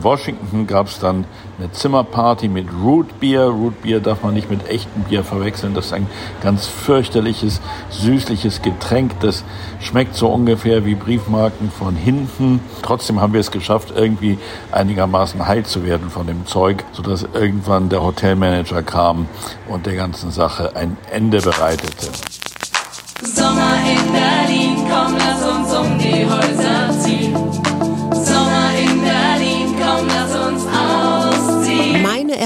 In Washington gab es dann eine Zimmerparty mit Root Beer. Root Beer darf man nicht mit echtem Bier verwechseln. Das ist ein ganz fürchterliches, süßliches Getränk. Das schmeckt so ungefähr wie Briefmarken von hinten. Trotzdem haben wir es geschafft, irgendwie einigermaßen heil zu werden von dem Zeug, sodass irgendwann der Hotelmanager kam und der ganzen Sache ein Ende bereitete. Sommer in Berlin, komm, lass uns um die Häuser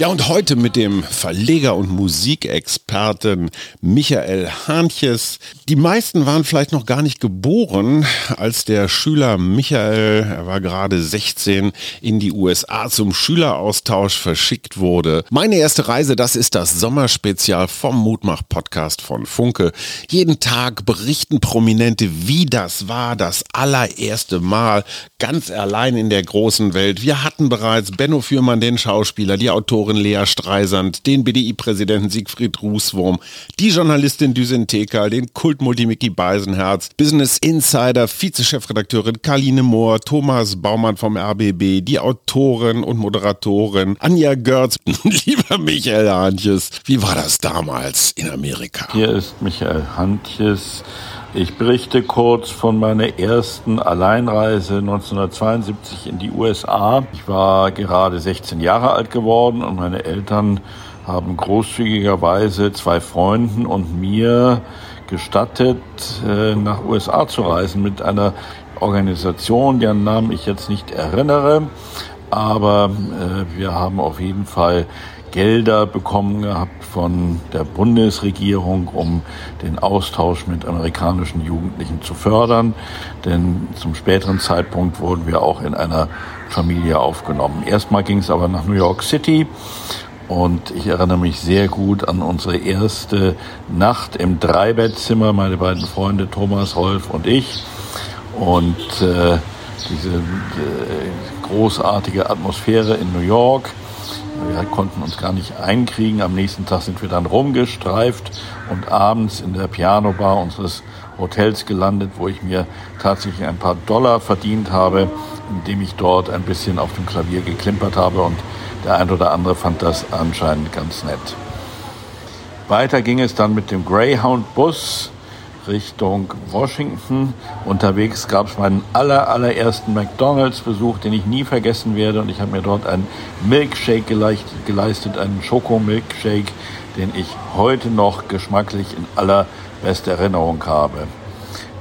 Ja, und heute mit dem Verleger und Musikexperten Michael Hahnches. Die meisten waren vielleicht noch gar nicht geboren, als der Schüler Michael, er war gerade 16, in die USA zum Schüleraustausch verschickt wurde. Meine erste Reise, das ist das Sommerspezial vom Mutmach-Podcast von Funke. Jeden Tag berichten Prominente, wie das war, das allererste Mal, ganz allein in der großen Welt. Wir hatten bereits Benno Fürmann, den Schauspieler, die Autorin, Autorin Lea Streisand, den BDI-Präsidenten Siegfried Rußwurm, die Journalistin Düsen Tekal, den Kultmulti Beisenherz, Business Insider, Vizechefredakteurin Karline Mohr, Thomas Baumann vom RBB, die Autorin und Moderatorin Anja Görz. Lieber Michael Hantjes, wie war das damals in Amerika? Hier ist Michael Hantjes. Ich berichte kurz von meiner ersten Alleinreise 1972 in die USA. Ich war gerade 16 Jahre alt geworden und meine Eltern haben großzügigerweise zwei Freunden und mir gestattet, äh, nach USA zu reisen mit einer Organisation, deren Namen ich jetzt nicht erinnere. Aber äh, wir haben auf jeden Fall Gelder bekommen gehabt von der Bundesregierung, um den Austausch mit amerikanischen Jugendlichen zu fördern. Denn zum späteren Zeitpunkt wurden wir auch in einer Familie aufgenommen. Erstmal ging es aber nach New York City und ich erinnere mich sehr gut an unsere erste Nacht im Dreibettzimmer, meine beiden Freunde Thomas, Rolf und ich. Und äh, diese äh, großartige Atmosphäre in New York. Wir konnten uns gar nicht einkriegen. Am nächsten Tag sind wir dann rumgestreift und abends in der Pianobar unseres Hotels gelandet, wo ich mir tatsächlich ein paar Dollar verdient habe, indem ich dort ein bisschen auf dem Klavier geklimpert habe und der ein oder andere fand das anscheinend ganz nett. Weiter ging es dann mit dem Greyhound-Bus Richtung Washington. Unterwegs gab es meinen aller, allerersten McDonalds-Besuch, den ich nie vergessen werde. Und ich habe mir dort einen Milkshake geleistet, einen Schokomilkshake, den ich heute noch geschmacklich in allerbester Erinnerung habe.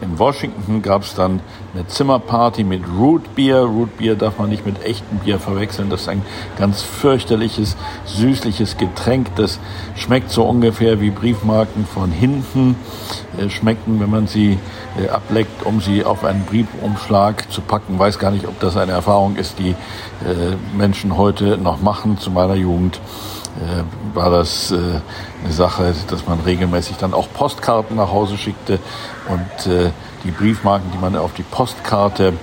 In Washington gab es dann eine Zimmerparty mit Root Beer. Root Beer darf man nicht mit echtem Bier verwechseln. Das ist ein ganz fürchterliches, süßliches Getränk. Das schmeckt so ungefähr wie Briefmarken von hinten. Äh, schmecken, wenn man sie äh, ableckt, um sie auf einen Briefumschlag zu packen. Weiß gar nicht, ob das eine Erfahrung ist, die äh, Menschen heute noch machen. Zu meiner Jugend war das äh, eine Sache, dass man regelmäßig dann auch Postkarten nach Hause schickte und äh, die Briefmarken, die man auf die Postkarte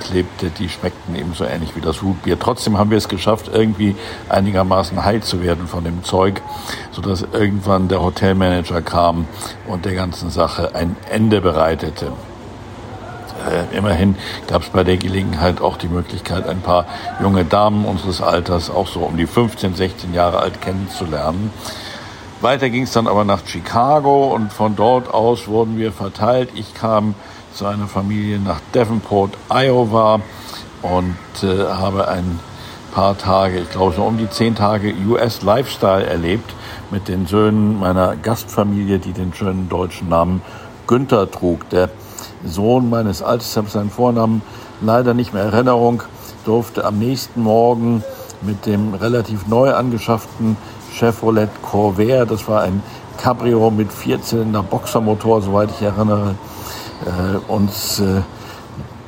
klebte, die schmeckten eben so ähnlich wie das Rootbier. Trotzdem haben wir es geschafft, irgendwie einigermaßen heil zu werden von dem Zeug, sodass irgendwann der Hotelmanager kam und der ganzen Sache ein Ende bereitete. Äh, immerhin gab es bei der Gelegenheit auch die Möglichkeit, ein paar junge Damen unseres Alters, auch so um die 15, 16 Jahre alt, kennenzulernen. Weiter ging es dann aber nach Chicago und von dort aus wurden wir verteilt. Ich kam zu einer Familie nach Davenport, Iowa und äh, habe ein paar Tage, ich glaube so um die zehn Tage US Lifestyle erlebt mit den Söhnen meiner Gastfamilie, die den schönen deutschen Namen Günther trug. Der Sohn meines Alters, habe seinen Vornamen leider nicht mehr Erinnerung, durfte am nächsten Morgen mit dem relativ neu angeschafften Chevrolet Corvair, das war ein Cabrio mit Vierzylinder Boxermotor, soweit ich erinnere, äh, uns äh,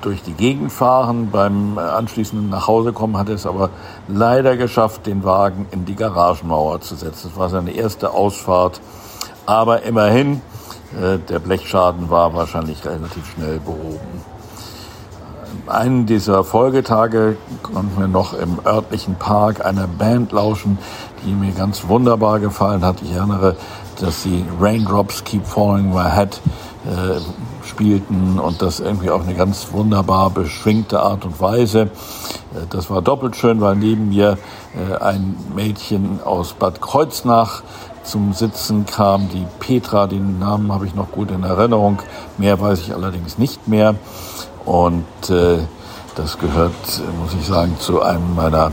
durch die Gegend fahren. Beim anschließenden Nachhausekommen hat er es aber leider geschafft, den Wagen in die Garagenmauer zu setzen. Das war seine erste Ausfahrt. Aber immerhin, äh, der Blechschaden war wahrscheinlich relativ schnell behoben. einen dieser Folgetage konnten wir noch im örtlichen Park einer Band lauschen, die mir ganz wunderbar gefallen hat. Ich erinnere, dass sie Raindrops Keep Falling My Head äh, spielten und das irgendwie auf eine ganz wunderbar beschwingte Art und Weise. Äh, das war doppelt schön, weil neben mir äh, ein Mädchen aus Bad Kreuznach zum Sitzen kam, die Petra, den Namen habe ich noch gut in Erinnerung, mehr weiß ich allerdings nicht mehr. Und äh, das gehört, muss ich sagen, zu einem meiner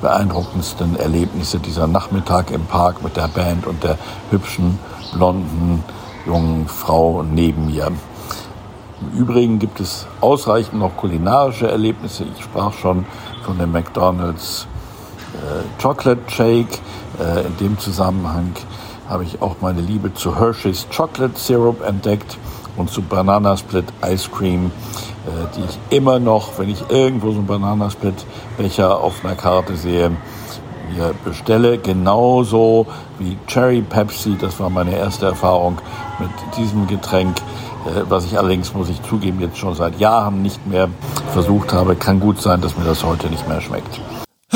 beeindruckendsten Erlebnisse dieser Nachmittag im Park mit der Band und der hübschen, blonden, jungen Frau neben mir. Im Übrigen gibt es ausreichend noch kulinarische Erlebnisse. Ich sprach schon von dem McDonald's äh, Chocolate Shake. Äh, in dem Zusammenhang habe ich auch meine Liebe zu Hershey's Chocolate Syrup entdeckt und zu Banana Split Ice Cream, äh, die ich immer noch, wenn ich irgendwo so einen Banana Split Becher auf einer Karte sehe, mir bestelle. Genauso wie Cherry Pepsi, das war meine erste Erfahrung mit diesem Getränk, äh, was ich allerdings, muss ich zugeben, jetzt schon seit Jahren nicht mehr versucht habe. Kann gut sein, dass mir das heute nicht mehr schmeckt.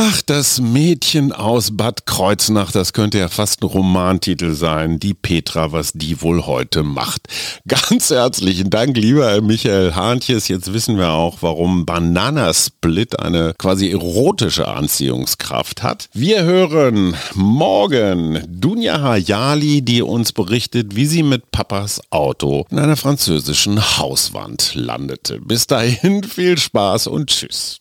Ach, das Mädchen aus Bad Kreuznach, das könnte ja fast ein Romantitel sein. Die Petra, was die wohl heute macht. Ganz herzlichen Dank, lieber Michael Hahntjes. Jetzt wissen wir auch, warum Bananasplit eine quasi erotische Anziehungskraft hat. Wir hören morgen Dunja Hayali, die uns berichtet, wie sie mit Papas Auto in einer französischen Hauswand landete. Bis dahin viel Spaß und tschüss.